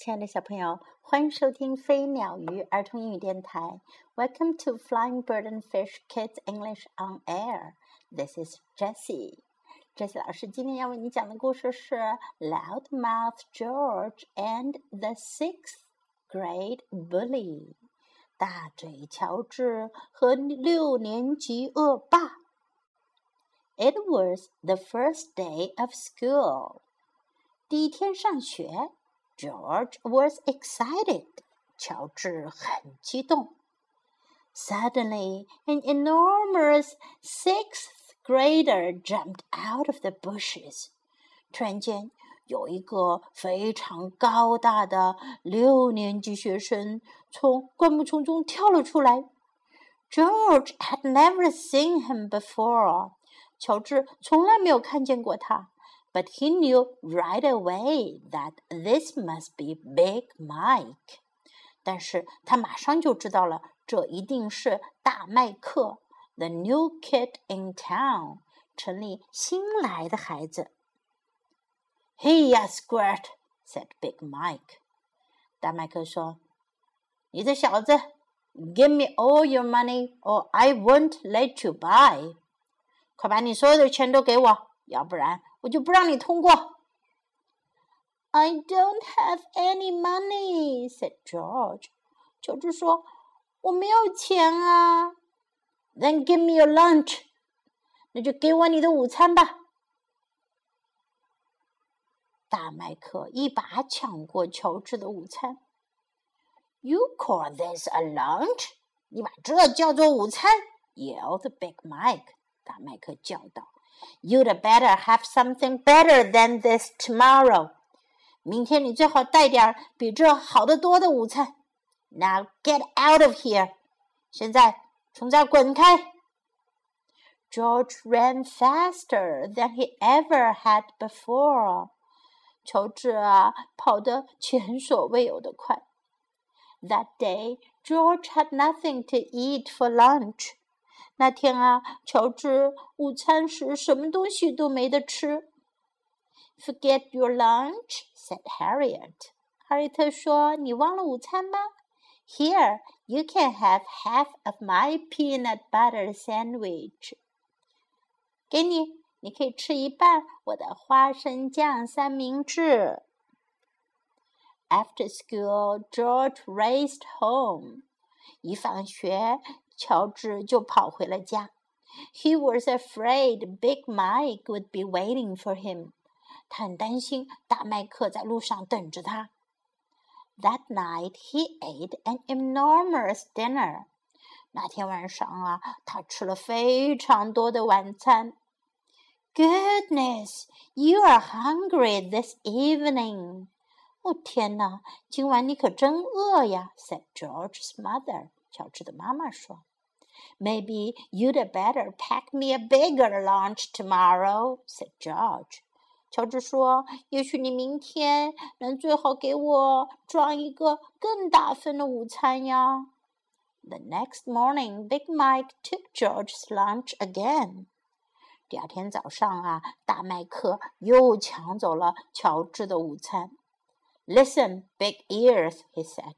亲爱的小朋友，欢迎收听飞鸟鱼儿童英语电台。Welcome to Flying Bird and Fish Kids English on Air. This is Jessie. Jessie 老师今天要为你讲的故事是《Loudmouth George and the Sixth Grade Bully》。大嘴乔治和六年级恶霸。It was the first day of school. 第一天上学。 George was excited. 乔治很激动。Suddenly, an enormous sixth grader jumped out of the bushes. 突然间，有一个非常高大的六年级学生从灌木丛中跳了出来。George had never seen him before. 乔治从来没有看见过他。 but he knew right away that this must be Big Mike. 但是他马上就知道了，这一定是大麦克，the new kid in town，城里新来的孩子。Hey, ya squirt, said Big Mike. 大麦克说：“你这小子，give me all your money, or I won't let you buy. 快把你所有的钱都给我，要不然 我就不让你通过。I don't have any money," said George. 乔治说：“我没有钱啊。” Then give me your lunch. 那就给我你的午餐吧。大麦克一把抢过乔治的午餐。You call this a lunch？你把这叫做午餐？yelled Big Mike. 大麦克叫道。You'd better have something better than this tomorrow. 明天你最好带点比这好得多的午餐。Now get out of here. 现在从这儿滚开。George ran faster than he ever had before. 乔治啊，跑得前所未有的快。That day, George had nothing to eat for lunch. 那天啊，乔治午餐时什么东西都没得吃。Forget your lunch," said Harriet. 哈瑞特说：“你忘了午餐吗？Here, you can have half of my peanut butter sandwich. 给你，你可以吃一半我的花生酱三明治。After school, George raced home. 一放学， 乔治就跑回了家。He was afraid Big Mike would be waiting for him. 他很担心大麦克在路上等着他。That night he ate an enormous dinner. 那天晚上啊，他吃了非常多的晚餐。Goodness, you are hungry this evening. 哦天哪，今晚你可真饿呀！said George's mother. 乔治的妈妈说。 Maybe you'd better pack me a bigger lunch tomorrow," said George. 乔治说：“也许你明天能最好给我装一个更大份的午餐呀。” The next morning, Big Mike took George's lunch again. 第二天早上啊，大麦克又抢走了乔治的午餐。Listen, big ears, he said.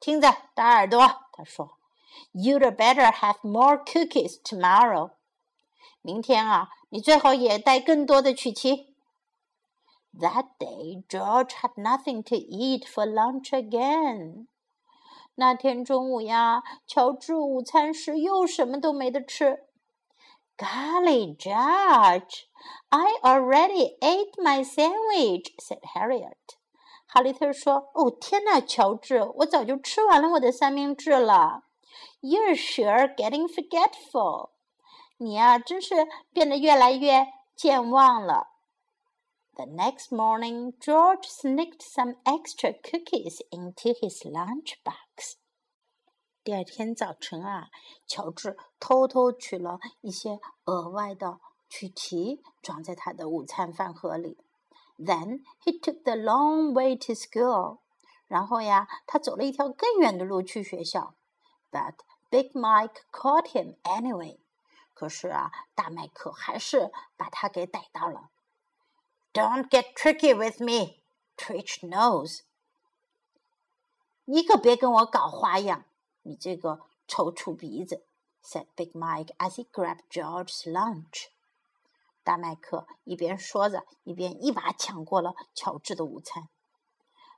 听着，大耳朵，他说。 You'd better have more cookies tomorrow. 明天啊，你最好也带更多的曲奇。That day, George had nothing to eat for lunch again. 那天中午呀，乔治午餐时又什么都没得吃。Golly, George, I already ate my sandwich," said Harriet. 哈利特说：“哦，天哪，乔治，我早就吃完了我的三明治了。” You're sure getting forgetful. 你呀，真是变得越来越健忘了。The next morning, George sneaked some extra cookies into his lunchbox. 第二天早晨啊，乔治偷偷取了一些额外的曲奇，装在他的午餐饭盒里。Then he took the long way to school. 然后呀，他走了一条更远的路去学校。But Big Mike caught him anyway。可是啊，大麦克还是把他给逮到了。Don't get tricky with me, Twitch Nose。你可别跟我搞花样，你这个臭醋鼻子！said Big Mike as he grabbed George's lunch。大麦克一边说着，一边一把抢过了乔治的午餐。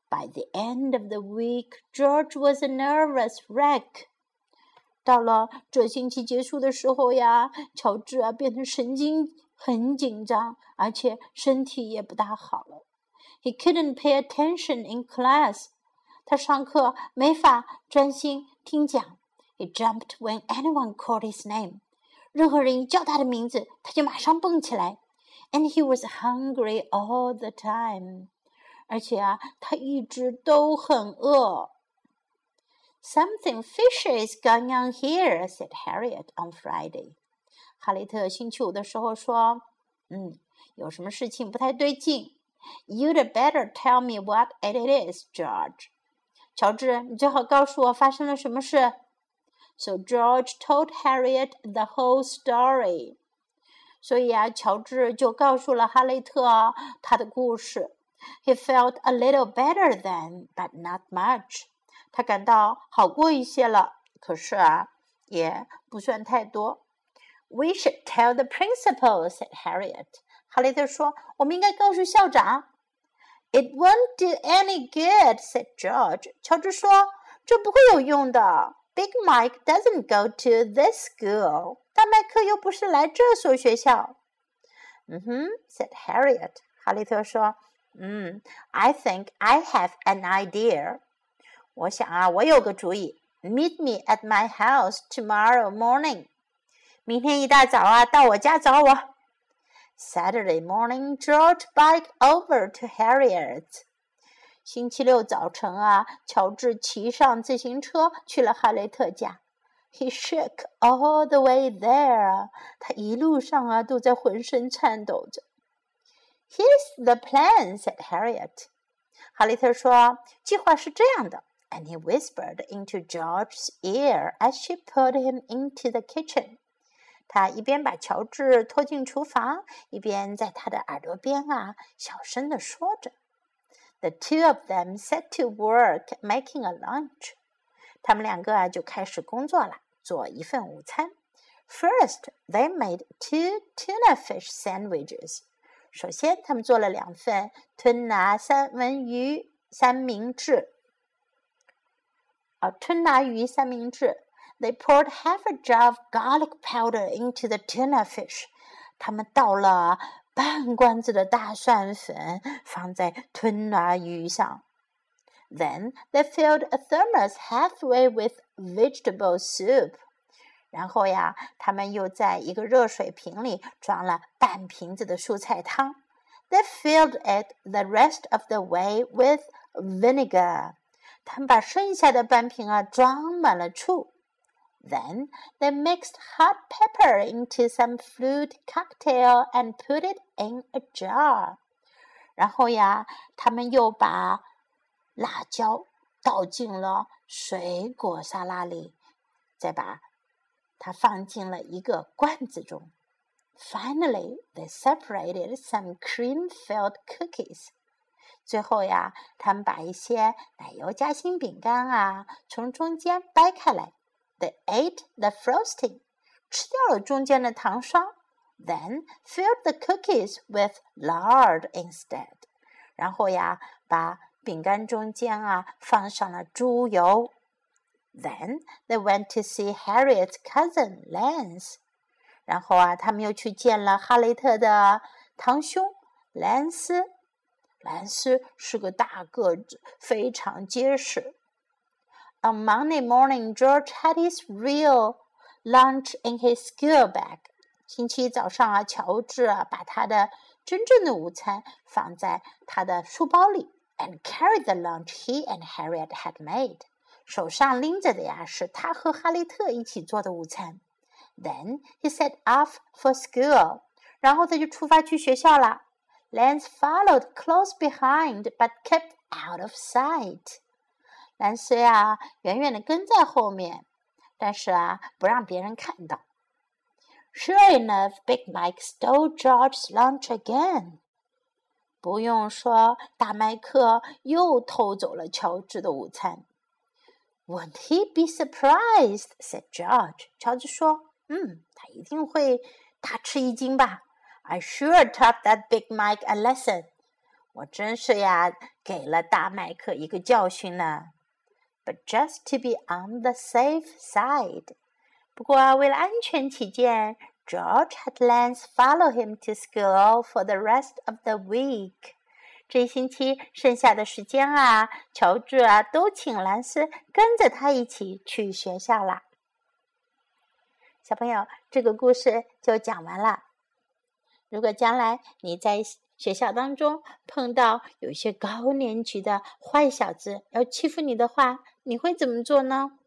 By the end of the week, George was a nervous wreck. 到了这星期结束的时候呀，乔治啊变得神经很紧张，而且身体也不大好了。He couldn't pay attention in class. 他上课没法专心听讲。He jumped when anyone called his name. 任何人一叫他的名字，他就马上蹦起来。And he was hungry all the time. 而且啊，他一直都很饿。 Something fishy is going on here," said Harriet on Friday. 哈雷特星期五的时候说：“嗯，有什么事情不太对劲。”You'd better tell me what it is, George. 乔治，你最好告诉我发生了什么事。So George told Harriet the whole story. 所以啊，乔治就告诉了哈雷特他的故事。He felt a little better then, but not much. 他感到好过一些了，可是啊，也不算太多。We should tell the principal," said Harriet. 哈雷特说：“我们应该告诉校长。” It won't do any good," said George. 乔治说：“这不会有用的。Big Mike doesn't go to this school. 大麦克又不是来这所学校。”嗯哼，said Harriet. 哈雷特说：“嗯，I think I have an idea. 我想啊，我有个主意。Meet me at my house tomorrow morning。明天一大早啊，到我家找我。Saturday morning, George bike over to Harriet。星期六早晨啊，乔治骑上自行车去了哈雷特家。He shook all the way there。他一路上啊，都在浑身颤抖着。Here's the plan," said Harriet。哈雷特说：“计划是这样的。” and he whispered into George's ear as she put him into the kitchen. 他一边把乔治拖进厨房，一边在他的耳朵边啊小声地说着。The two of them set to work making a lunch. 他们两个啊就开始工作了，做一份午餐。First, they made two tuna fish sandwiches. 首先，他们做了两份吞拿三文鱼三明治。 啊，吞拿鱼三明治。They poured half a jar of garlic powder into the tuna fish。他们倒了半罐子的大蒜粉放在吞拿鱼上。Then they filled a thermos halfway with vegetable soup。然后呀，他们又在一个热水瓶里装了半瓶子的蔬菜汤。They filled it the rest of the way with vinegar。 他们把剩下的半瓶啊装满了醋。Then they mixed hot pepper into some fruit cocktail and put it in a jar. 然后呀，他们又把辣椒倒进了水果沙拉里，再把它放进了一个罐子中。Finally, they separated some cream-filled cookies. 最后呀，他们把一些奶油夹心饼干啊从中间掰开来。They ate the frosting，吃掉了中间的糖霜。Then filled the cookies with lard instead。然后呀，把饼干中间啊放上了猪油。Then they went to see Harriet's cousin Lance。然后啊，他们又去见了哈雷特的堂兄兰斯。兰斯是个大个子，非常结实。On Monday morning, George had his real lunch in his school bag. 星期一早上啊，乔治啊把他的真正的午餐放在他的书包里，and carried the lunch he and Harriet had made. 手上拎着的呀是他和哈利特一起做的午餐。Then he set off for school. 然后他就出发去学校了。 Lance followed close behind, but kept out of sight. 兰斯啊远远的跟在后面，但是啊不让别人看到。Sure enough, Big Mike stole George's lunch again. 不用说，大麦克又偷走了乔治的午餐。Won't he be surprised? said George. 乔治说：“嗯，他一定会大吃一惊吧。” I sure taught that Big Mike a lesson. 我真是呀，给了大麦克一个教训呢。But just to be on the safe side. 不过为了安全起见，George had Lance follow him to school for the rest of the week. 这一星期剩下的时间啊，乔治啊都请兰斯跟着他一起去学校啦。小朋友，这个故事就讲完了。 如果将来你在学校当中碰到有些高年级的坏小子要欺负你的话，你会怎么做呢？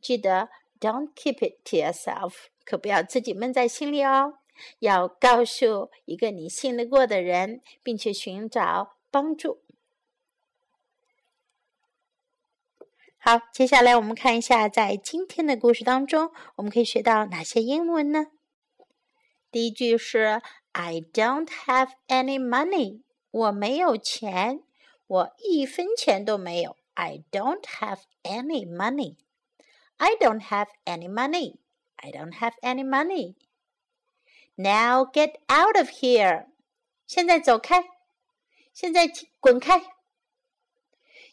记得 Don't keep it to yourself，可不要自己闷在心里哦。要告诉一个你信得过的人，并且寻找帮助。好，接下来我们看一下，在今天的故事当中，我们可以学到哪些英文呢？第一句是 "I don't have any money，我没有钱，我一分钱都没有。I don't have any money。I don't have any money。I don't have any money。Now get out of here！现在走开，现在滚开。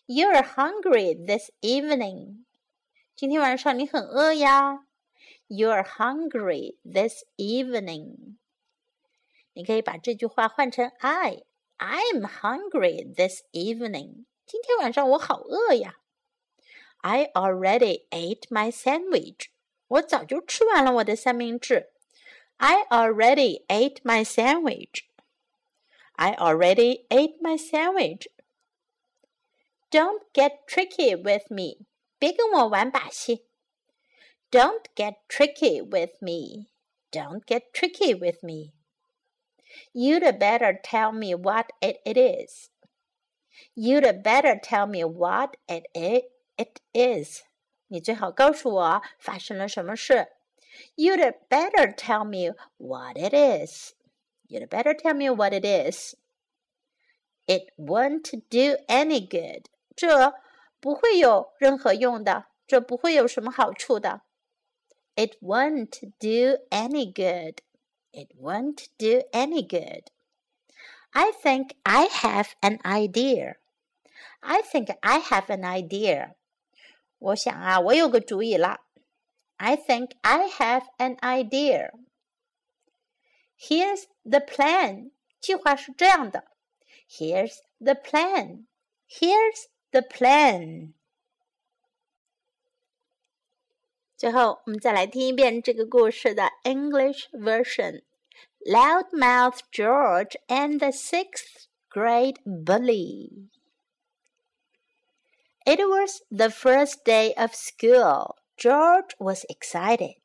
You're hungry this evening。今天晚上你很饿呀。You're hungry this evening。 你可以把这句话换成 I。I'm hungry this evening。今天晚上我好饿呀。I already ate my sandwich。我早就吃完了我的三明治。I already ate my sandwich. I already ate my sandwich. Don't get tricky with me. 别跟我玩把戏。Don't get tricky with me. Don't get tricky with me. You'd better tell me what it, it is. You'd better tell me what it, it, it is. 你最好告诉我发生了什么事。You'd better tell me what it is. You'd better tell me what it is. It won't do any good. 这不会有任何用的，这不会有什么好处的。It won't do any good. It won't do any good. I think I have an idea. I think I have an idea. 我想啊，我有个主意了。I think I have an idea. Here's the plan. 计划是这样的。Here's the plan. Here's the plan. 最后，我们再来听一遍这个故事的 English version. Loudmouth George and the sixth grade bully. It was the first day of school. George was excited.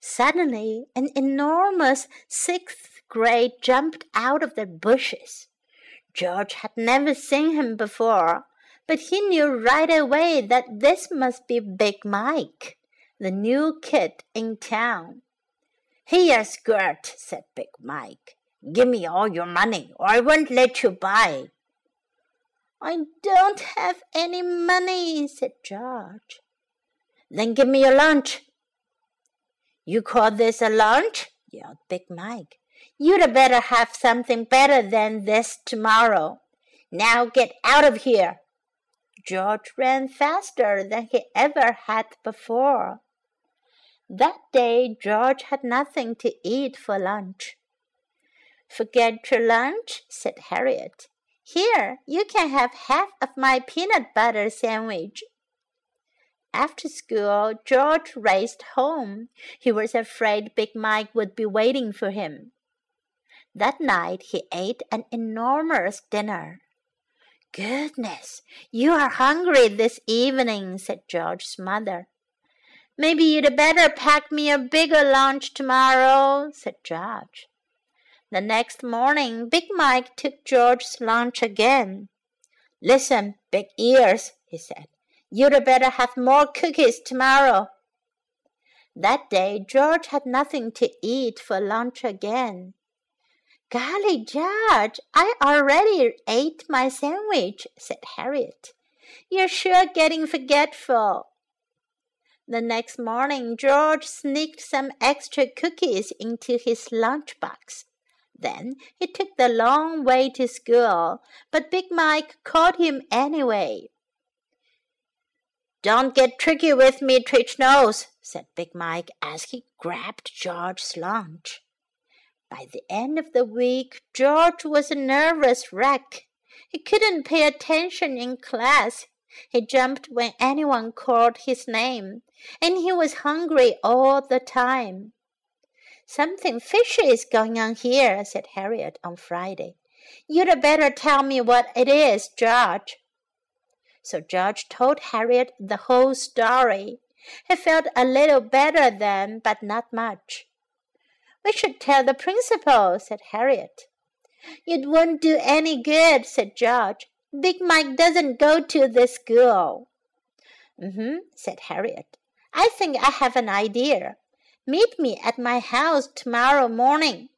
Suddenly, an enormous sixth grade jumped out of the bushes. George had never seen him before, but he knew right away that this must be Big Mike, the new kid in town. Here, Squirt, said Big Mike. Give me all your money, or I won't let you buy. I don't have any money, said George. Then give me your lunch. You call this a lunch? yelled Big Mike. You'd better have something better than this tomorrow. Now get out of here. George ran faster than he ever had before. That day, George had nothing to eat for lunch. Forget your lunch, said Harriet. Here, you can have half of my peanut butter sandwich. After school, George raced home. He was afraid Big Mike would be waiting for him. That night, he ate an enormous dinner. Goodness, you are hungry this evening, said George's mother. Maybe you'd better pack me a bigger lunch tomorrow, said George. The next morning, Big Mike took George's lunch again. Listen, Big Ears, he said. You'd better have more cookies tomorrow. That day, George had nothing to eat for lunch again. Golly, George, I already ate my sandwich, said Harriet. You're sure getting forgetful. The next morning, George sneaked some extra cookies into his lunchbox. Then he took the long way to school, but Big Mike caught him anyway. Don't get tricky with me, Twitch Nose, said Big Mike as he grabbed George's lunch. By the end of the week, George was a nervous wreck. He couldn't pay attention in class. He jumped when anyone called his name, and he was hungry all the time. Something fishy is going on here, said Harriet on Friday. You'd better tell me what it is, George. So George told Harriet the whole story. He felt a little better then, but not much. We should tell the principal, said Harriet. It won't do any good, said George. Big Mike doesn't go to this school. Mm-hmm, said Harriet. I think I have an idea. Meet me at my house tomorrow morning.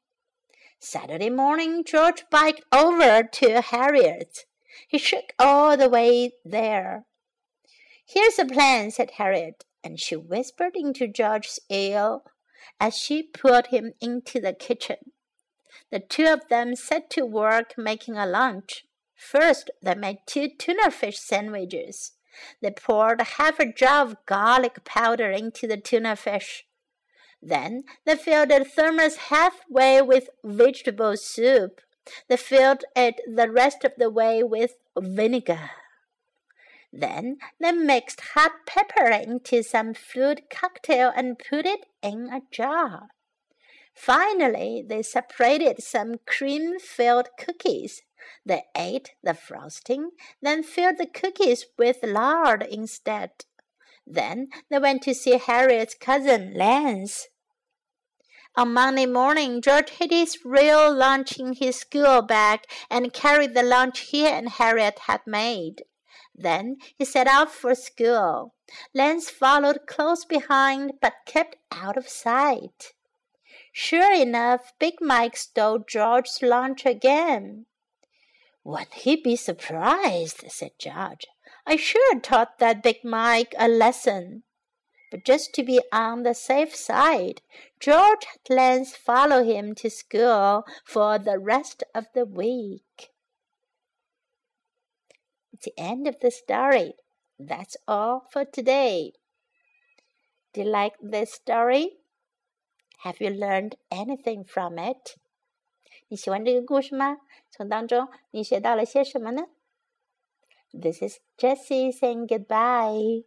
Saturday morning, George biked over to Harriet's. He shook all the way there. Here's a plan, said Harriet, and she whispered into George's ear as she put him into the kitchen. The two of them set to work making a lunch. First, they made two tuna fish sandwiches. They poured half a jar of garlic powder into the tuna fish. Then they filled the thermos halfway with vegetable soup. They filled it the rest of the way with vinegar. Then they mixed hot pepper into some fruit cocktail and put it in a jar. Finally, they separated some cream filled cookies they ate the frosting, then filled the cookies with lard instead. Then they went to see Harriet's cousin, Lance. On Monday morning, George hid his real lunch in his school bag and carried the lunch he and Harriet had made. Then he set out for school. Lance followed close behind but kept out of sight. Sure enough, Big Mike stole George's lunch again. Wouldn't he be surprised? said George. I sure taught that Big Mike a lesson. But just to be on the safe side, George had Lance follow him to school for the rest of the week It's the end of the story. That's all for today. Do you like this story? Have you learned anything from it? 你喜欢这个故事吗？从当中你学到了些什么呢？This is Jessie saying goodbye.